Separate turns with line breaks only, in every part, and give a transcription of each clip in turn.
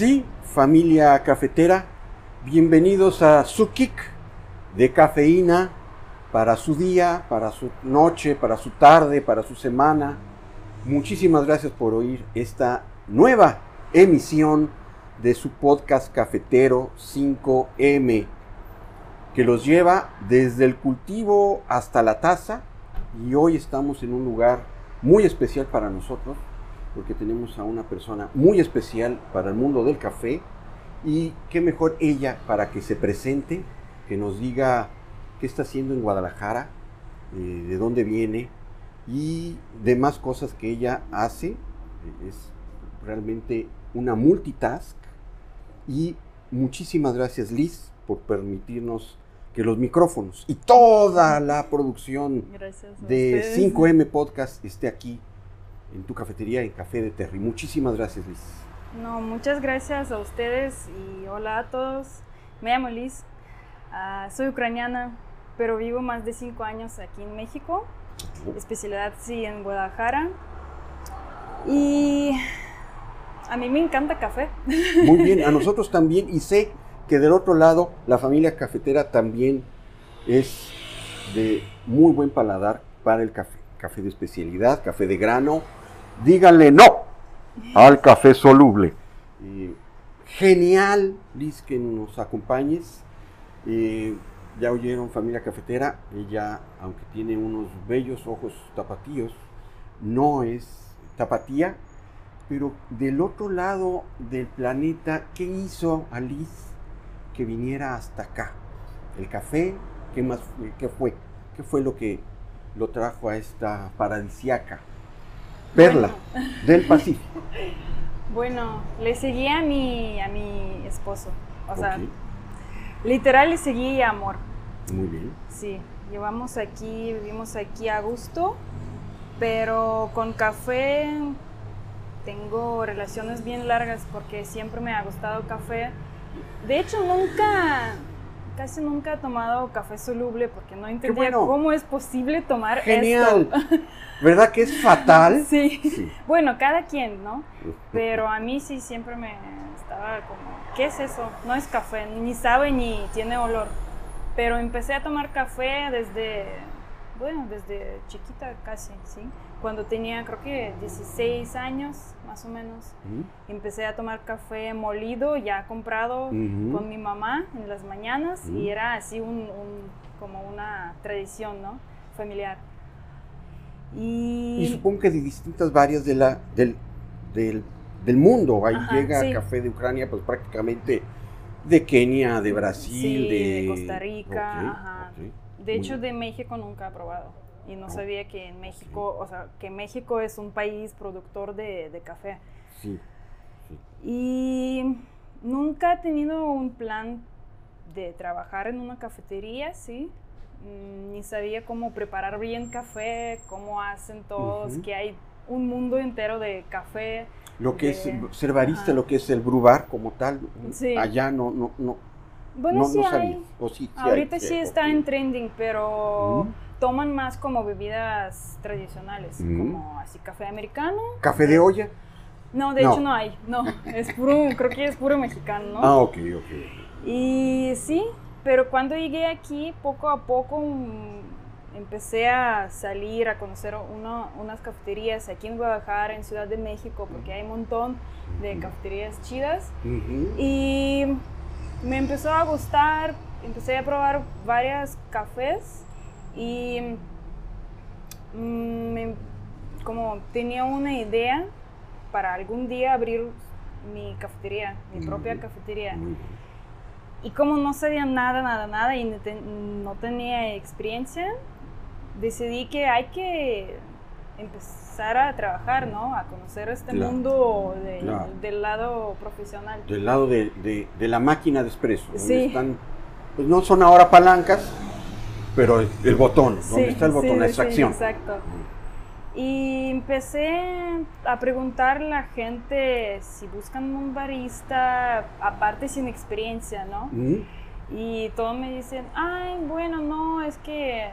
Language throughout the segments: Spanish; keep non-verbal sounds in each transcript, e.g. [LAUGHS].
Sí, familia cafetera, bienvenidos a su kick de cafeína para su día, para su noche, para su tarde, para su semana. Muchísimas gracias por oír esta nueva emisión de su podcast cafetero 5M, que los lleva desde el cultivo hasta la taza. Y hoy estamos en un lugar muy especial para nosotros, porque tenemos a una persona muy especial para el mundo del café. Y qué mejor ella para que se presente, que nos diga qué está haciendo en Guadalajara, eh, de dónde viene y demás cosas que ella hace. Es realmente una multitask. Y muchísimas gracias Liz por permitirnos que los micrófonos y toda la producción
Gracias
de
ustedes.
5M Podcast esté aquí en tu cafetería en Café de Terry. Muchísimas gracias Liz.
No, muchas gracias a ustedes y hola a todos. Me llamo Liz, ah, soy ucraniana, pero vivo más de cinco años aquí en México. Especialidad sí en Guadalajara. Y a mí me encanta café. [LAUGHS]
Muy bien, a nosotros también y sé que del otro lado la familia cafetera también es de muy buen paladar para el café. Café de especialidad, café de grano. Díganle no al café soluble. Genial, Liz, que nos acompañes. Eh, ya oyeron familia cafetera, ella, aunque tiene unos bellos ojos tapatíos, no es tapatía, pero del otro lado del planeta, ¿qué hizo a Liz que viniera hasta acá? El café, ¿qué más? ¿Qué fue? ¿Qué fue lo que lo trajo a esta paradisiaca perla del Pacífico? [LAUGHS]
Bueno, le seguí a mi, a mi esposo. O sea, literal le seguí amor.
Muy bien.
Sí, llevamos aquí, vivimos aquí a gusto, pero con café tengo relaciones bien largas porque siempre me ha gustado café. De hecho, nunca, casi nunca he tomado café soluble porque no entendía
bueno.
cómo es posible tomar
Genial.
esto. [LAUGHS]
¿Verdad que es fatal?
Sí.
Sí.
Bueno, cada quien, ¿no? [LAUGHS] Pero a mí sí siempre me estaba como, ¿qué es eso? No es café, ni sabe ni tiene olor. Pero empecé a tomar café desde, bueno, desde chiquita casi, ¿sí? Cuando tenía creo que 16 años, más o menos. Empecé a tomar café molido, ya comprado con mi mamá en las mañanas y era así un, un- como una tradición, ¿no? Familiar.
Y supongo que de distintas varias de la, del, del, del mundo. Ahí
Ajá,
llega
sí.
café de Ucrania, pues prácticamente de Kenia, de Brasil,
Sí,
de...
de Costa Rica,
Ok,
ajá. De hecho, de México nunca he probado. Y no
Oh,
sabía que en México, o sea, que México es un país productor de, de café.
Sí, sí.
Y nunca he tenido un plan de trabajar en una cafetería, ¿sí? Mm, Ni sabía cómo preparar bien café, cómo hacen todos, que hay un mundo entero de café.
Lo que es ser barista, lo que es el brubar como tal,
Sí.
allá no, no, no,
Bueno,
no,
sí
no
hay.
O sí, sí hay,
Ahorita sí está en trending, pero toman más como bebidas tradicionales, como así café americano.
¿Café de olla?
No, de
No.
hecho no hay, no, [LAUGHS] es puro, creo que es puro mexicano, ¿no?
Ah, ok, ok.
Y sí, pero cuando llegué aquí, poco a poco mm, empecé a salir a conocer uno- unas cafeterías aquí en Guadalajara, en Ciudad de México, porque hay un montón de cafeterías chidas. Y me empezó a gustar, empecé a probar varias cafés y mm, me- como tenía una idea para algún día abrir mi cafetería, mi propia cafetería. Y como no sabía nada, nada, nada y no tenía experiencia, decidí que hay que empezar a trabajar, ¿no? A conocer este
Claro,
mundo de-
claro.
del lado profesional.
Del lado de, de- de la máquina de donde
Sí.
están, pues no son ahora palancas, pero el, el botón, donde
Sí,
está el botón,
sí,
la extracción.
exacto. Y empecé a preguntar a la gente si buscan un barista, aparte sin experiencia, ¿no? Y todos me dicen, ay, bueno, no, es que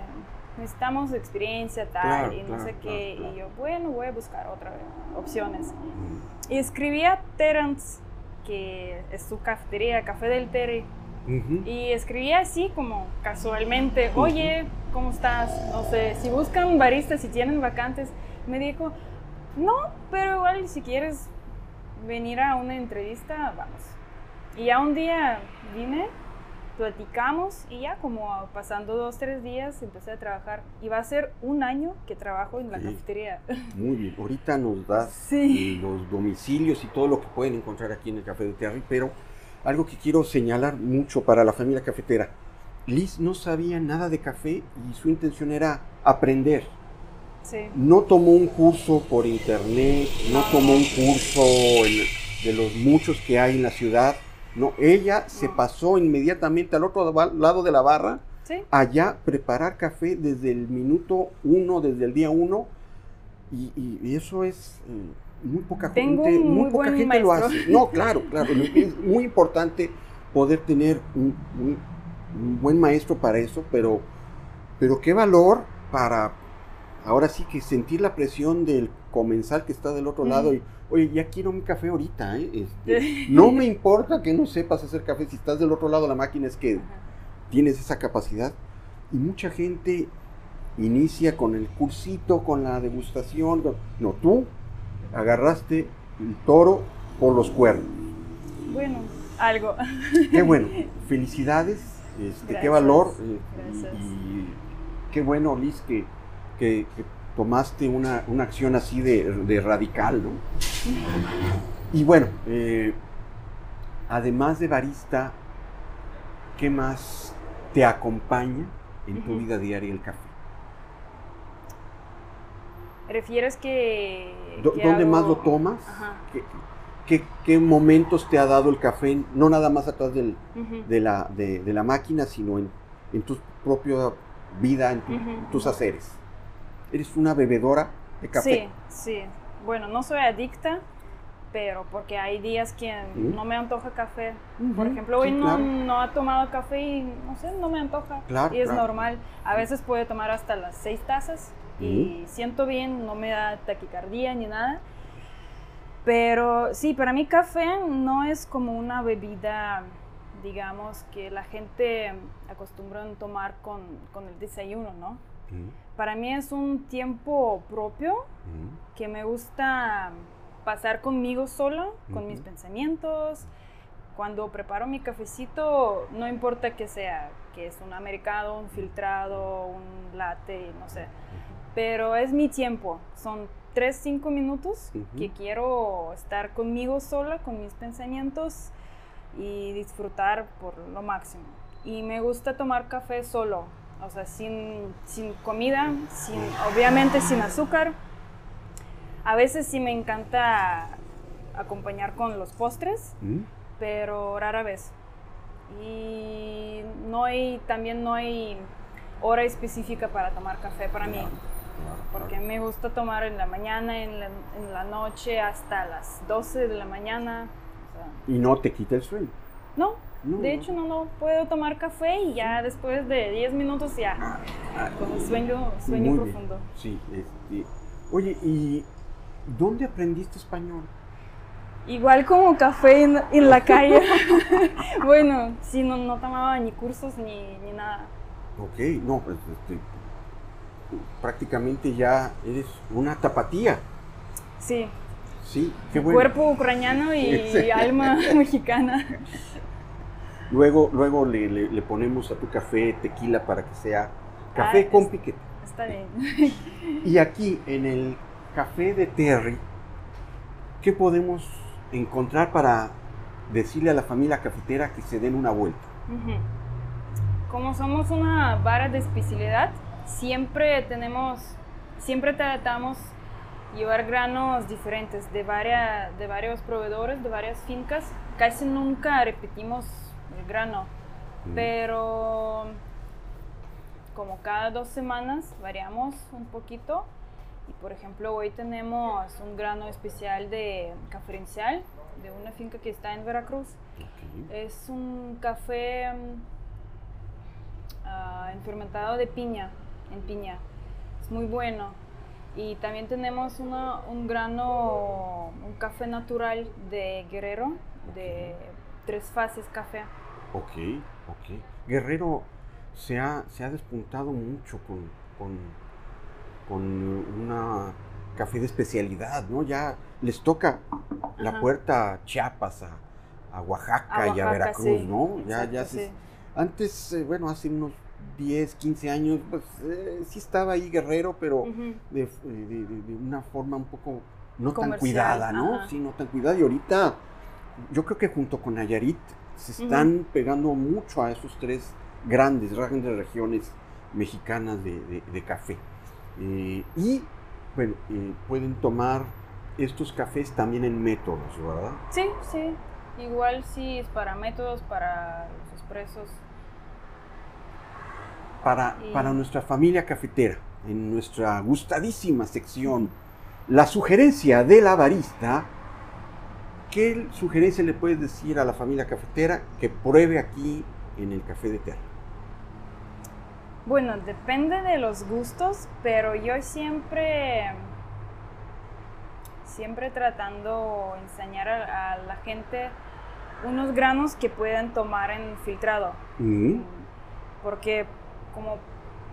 necesitamos experiencia, tal,
Claro,
y no
claro,
sé qué.
claro,
Y yo, bueno, voy a buscar otras opciones.
Ujú.
Y escribí a Terence que es su cafetería, Café del Terry. Y escribí así como casualmente, oye, ¿cómo estás? No sé, si buscan baristas, si tienen vacantes. Me dijo, no, pero igual si quieres venir a una entrevista, vamos. Y ya un día vine, platicamos y ya como pasando dos, tres días empecé a trabajar. Y va a ser un año que trabajo en la cafetería. [LAUGHS]
Muy bien, ahorita nos das eh, los domicilios y todo lo que pueden encontrar aquí en el Café de Terry, pero algo que quiero señalar mucho para la familia cafetera. Liz no sabía nada de café y su intención era aprender. No tomó un curso por internet, no tomó un curso de los muchos que hay en la ciudad. No, ella se pasó inmediatamente al otro lado de la barra, allá preparar café desde el minuto uno, desde el día uno. Y, eso es eh, muy poca gente, muy, poca gente lo hace. No, claro, claro. es muy importante poder tener un, buen maestro para eso, pero, pero qué valor para ahora sí que sentir la presión del comensal que está del otro lado y, oye, ya quiero mi café ahorita, ¿eh? Este, no me importa que no sepas hacer café, si estás del otro lado la máquina es que tienes esa capacidad. Y mucha gente inicia con el cursito, con la degustación. No, tú agarraste el toro por los cuernos.
Bueno, algo.
Qué bueno, [LAUGHS] felicidades, este, qué valor. Eh, y, qué bueno, Liz, que que, tomaste una, acción así de, radical, ¿no? Y bueno, eh, además de barista, ¿qué más te acompaña en tu vida diaria el café?
¿Refieres que...
¿Dónde más lo tomas? ¿Qué, momentos te ha dado el café? No nada más atrás del, de, la, de, la, máquina, sino en, en tu propia vida, en tus haceres. ¿Eres una bebedora de café?
Sí, sí. Bueno, no soy adicta, pero porque hay días que no me antoja café. Por ejemplo, hoy no, no ha tomado café y no sé, no me antoja. Claro, y es normal. A veces puede tomar hasta las seis tazas y siento bien, no me da taquicardía ni nada. Pero sí, para mí café no es como una bebida, digamos, que la gente acostumbra a tomar con, con el desayuno, ¿no? Para mí es un tiempo propio que me gusta pasar conmigo sola, con mis pensamientos. Cuando preparo mi cafecito, no importa que sea, que es un americano, un filtrado, un latte, no sé. Pero es mi tiempo. Son 3, 5 minutos que quiero estar conmigo sola, con mis pensamientos y disfrutar por lo máximo. Y me gusta tomar café solo, o sea, sin, sin comida, sin, obviamente sin azúcar. A veces sí me encanta acompañar con los postres, mm. pero rara vez. Y no hay, también no hay hora específica para tomar café para mí. Porque me gusta tomar en la mañana, en la, en la noche, hasta las 12 de la mañana.
¿Y no te quita el sueño?
No, de hecho, no, no puedo tomar café y ya después de 10 minutos ya, con sueño, sueño profundo.
Sí, este, oye, ¿y dónde aprendiste español?
Igual como café en, la calle. [LAUGHS] bueno, sí, no, no tomaba ni cursos ni, ni nada.
Ok, no, pues este, prácticamente ya eres una tapatía.
Sí.
Sí, qué bueno.
Cuerpo ucraniano y [LAUGHS] alma mexicana. [LAUGHS]
Luego, luego le, ponemos a tu café tequila para que sea café ah, con piquete.
Está bien.
Y aquí en el café de Terry, ¿qué podemos encontrar para decirle a la familia cafetera que se den una vuelta?
Como somos una vara de especialidad, siempre tenemos, siempre tratamos llevar granos diferentes de, varias, de varios proveedores, de varias fincas. Casi nunca repetimos grano. Mm. Pero como cada dos semanas variamos un poquito. Y por ejemplo, hoy tenemos un grano especial de caferencial de una finca que está en Veracruz. Es un café uh, fermentado de piña, en piña. Es muy bueno. Y también tenemos un grano, un café natural de Guerrero, de tres fases café.
Ok, ok. Guerrero se ha, se ha despuntado mucho con, con, con una café de especialidad, ¿no? Ya les toca la puerta a Chiapas, a, a Oaxaca,
A
y a Veracruz,
sí,
¿no? Ya,
exacto,
ya se-
sí.
Antes, eh, bueno, hace unos 10, 15 años, pues eh, sí estaba ahí Guerrero, pero
Ujú.
de, de- de- de una forma un poco no tan cuidada, ¿no?
ajá.
Sí, no tan cuidada. Y ahorita, yo creo que junto con Nayarit se están pegando mucho a esos tres grandes, grandes regiones mexicanas de, de- de café. Eh, y, bueno, eh, pueden tomar estos cafés también en métodos, ¿verdad?
Sí, sí. Igual sí es para métodos, para los expresos.
Para,
Y-
para nuestra familia cafetera, en nuestra gustadísima sección, la sugerencia de la barista, ¿qué sugerencia le puedes decir a la familia cafetera que pruebe aquí en el Café de Terra?
Bueno, depende de los gustos, pero yo siempre, siempre tratando enseñar a, a la gente unos granos que puedan tomar en filtrado.
Mm,
Porque como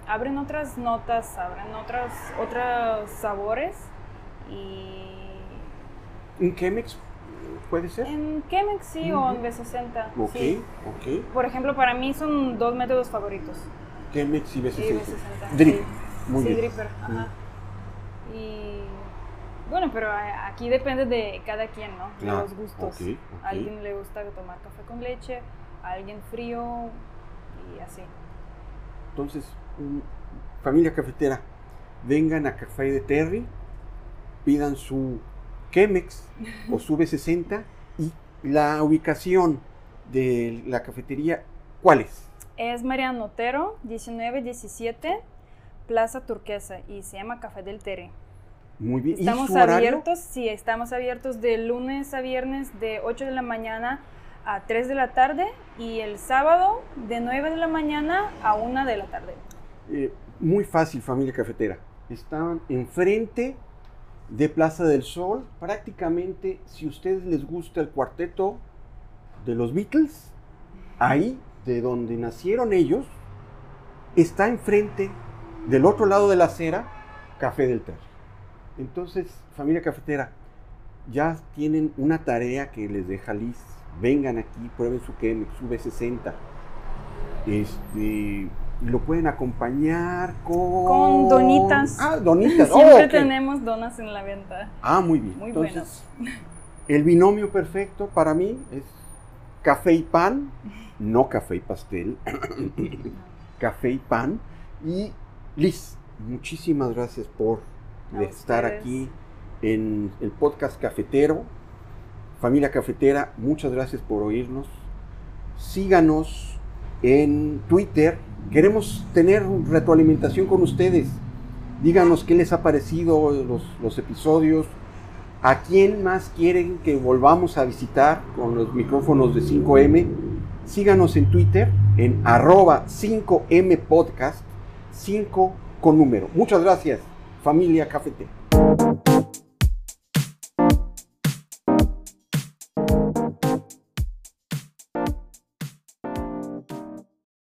abren otras notas, abren otras, otros sabores y
¿Un Chemex puede ser?
en Chemex sí o en
Ujú.
B60.
Ok,
sí.
ok.
Por ejemplo, para mí son dos métodos favoritos.
Chemex y B60.
Sí, B60.
Drip,
sí.
muy bien.
dripper, ajá. Y bueno, pero aquí depende de cada quien, ¿no? De los gustos.
ok, ok.
A alguien le gusta tomar café con leche, a alguien frío y así.
Entonces, familia cafetera, vengan a Café de Terry, pidan su Chemex o su B60 y la ubicación de la cafetería, ¿cuál es?
Es Mariano Otero, 1917, Plaza Turquesa y se llama Café del Tere.
Muy bien.
Estamos
¿Y su
abiertos, sí, estamos abiertos de lunes a viernes de 8 de la mañana a 3 de la tarde y el sábado de 9 de la mañana a 1 de la tarde.
Eh, muy fácil, familia cafetera. Están enfrente de Plaza del Sol. Prácticamente, si a ustedes les gusta el cuarteto de los Beatles, ahí, de donde nacieron ellos, está enfrente, del otro lado de la acera, Café del Ter. Entonces, familia cafetera, ya tienen una tarea que les deja Liz. Vengan aquí, prueben su Chemex, su B60. Este, y lo pueden acompañar con...
Con donitas.
Ah, donitas. Oh, [LAUGHS]
Siempre
ok.
tenemos donas en la venta.
Ah, muy bien.
Muy
Entonces, el binomio perfecto para mí es café y pan, no café y pastel, [COUGHS] café y pan. Y Liz, muchísimas gracias por
A
estar
ustedes.
aquí en el podcast cafetero. Familia cafetera, muchas gracias por oírnos. Síganos en Twitter. Queremos tener retroalimentación con ustedes. Díganos qué les ha parecido los, los episodios. ¿A quién más quieren que volvamos a visitar con los micrófonos de 5M? Síganos en Twitter en arroba 5M Podcast, 5 con número. Muchas gracias, familia cafetera.